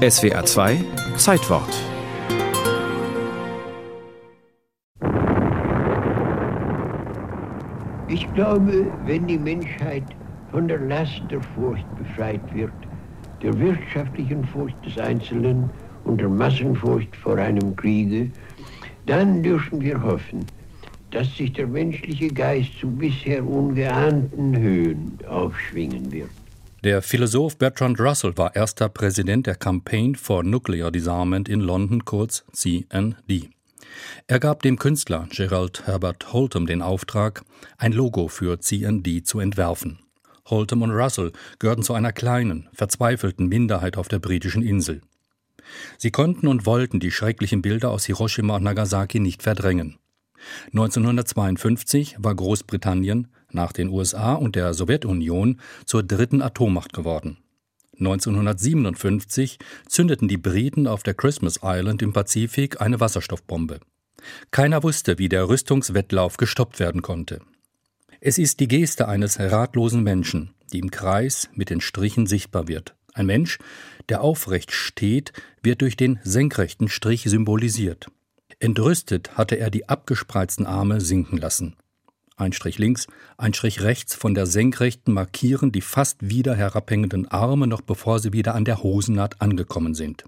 SWR 2 Zeitwort Ich glaube, wenn die Menschheit von der Last der Furcht befreit wird, der wirtschaftlichen Furcht des Einzelnen und der Massenfurcht vor einem Kriege, dann dürfen wir hoffen, dass sich der menschliche Geist zu bisher ungeahnten Höhen aufschwingen wird. Der Philosoph Bertrand Russell war erster Präsident der Campaign for Nuclear Disarmament in London, kurz CND. Er gab dem Künstler Gerald Herbert Holtham den Auftrag, ein Logo für CND zu entwerfen. Holtham und Russell gehörten zu einer kleinen, verzweifelten Minderheit auf der britischen Insel. Sie konnten und wollten die schrecklichen Bilder aus Hiroshima und Nagasaki nicht verdrängen. 1952 war Großbritannien nach den USA und der Sowjetunion zur dritten Atommacht geworden. 1957 zündeten die Briten auf der Christmas Island im Pazifik eine Wasserstoffbombe. Keiner wusste, wie der Rüstungswettlauf gestoppt werden konnte. Es ist die Geste eines ratlosen Menschen, die im Kreis mit den Strichen sichtbar wird. Ein Mensch, der aufrecht steht, wird durch den senkrechten Strich symbolisiert. Entrüstet hatte er die abgespreizten Arme sinken lassen. Ein Strich links, ein Strich rechts von der senkrechten markieren die fast wieder herabhängenden Arme, noch bevor sie wieder an der Hosennaht angekommen sind.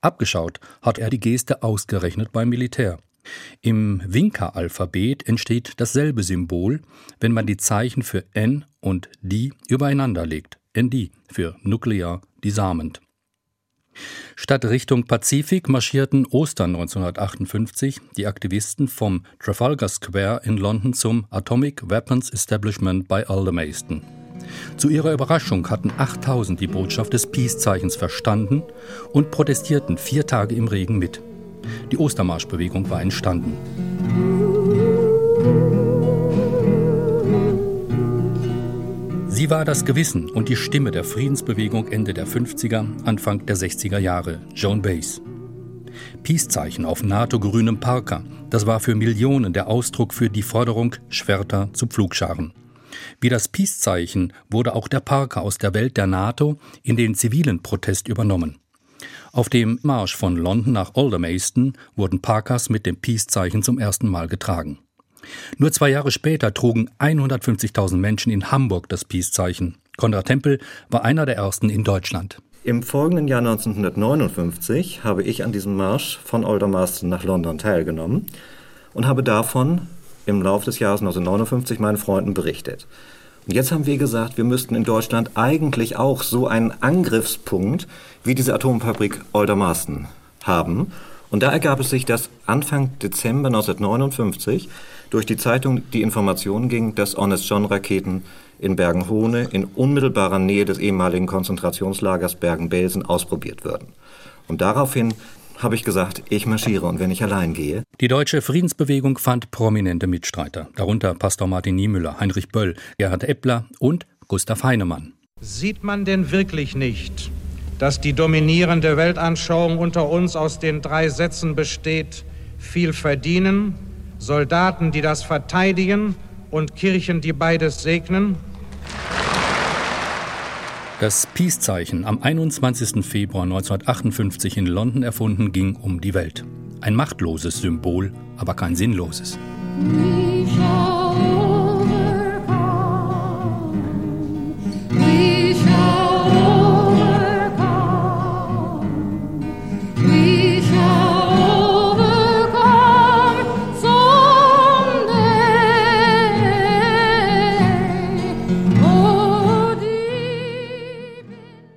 Abgeschaut hat er die Geste ausgerechnet beim Militär. Im Winker-Alphabet entsteht dasselbe Symbol, wenn man die Zeichen für N und D übereinander legt. ND für Nuclear Disarmament. Statt Richtung Pazifik marschierten Ostern 1958 die Aktivisten vom Trafalgar Square in London zum Atomic Weapons Establishment bei Aldermaston. Zu ihrer Überraschung hatten 8000 die Botschaft des Peace-Zeichens verstanden und protestierten vier Tage im Regen mit. Die Ostermarschbewegung war entstanden. War das Gewissen und die Stimme der Friedensbewegung Ende der 50er, Anfang der 60er Jahre, Joan Baez. Peace-Zeichen auf NATO-grünem Parker, das war für Millionen der Ausdruck für die Forderung Schwerter zu Pflugscharen. Wie das Peace-Zeichen wurde auch der Parker aus der Welt der NATO in den zivilen Protest übernommen. Auf dem Marsch von London nach Aldermaston wurden Parkers mit dem Peace-Zeichen zum ersten Mal getragen. Nur zwei Jahre später trugen 150.000 Menschen in Hamburg das Peace-Zeichen. Konrad Tempel war einer der ersten in Deutschland. Im folgenden Jahr 1959 habe ich an diesem Marsch von Aldermaston nach London teilgenommen und habe davon im Laufe des Jahres 1959 meinen Freunden berichtet. Und jetzt haben wir gesagt, wir müssten in Deutschland eigentlich auch so einen Angriffspunkt wie diese Atomfabrik Aldermaston haben. Und da ergab es sich, dass Anfang Dezember 1959 durch die Zeitung die Information ging, dass Honest John Raketen in Bergen-Hohne in unmittelbarer Nähe des ehemaligen Konzentrationslagers Bergen-Belsen ausprobiert würden. Und daraufhin habe ich gesagt, ich marschiere und wenn ich allein gehe. Die deutsche Friedensbewegung fand prominente Mitstreiter, darunter Pastor Martin Niemüller, Heinrich Böll, Gerhard Eppler und Gustav Heinemann. Sieht man denn wirklich nicht, dass die dominierende Weltanschauung unter uns aus den drei Sätzen besteht, viel verdienen, Soldaten, die das verteidigen und Kirchen, die beides segnen? Das Peace-Zeichen, am 21. Februar 1958 in London erfunden, ging um die Welt. Ein machtloses Symbol, aber kein sinnloses.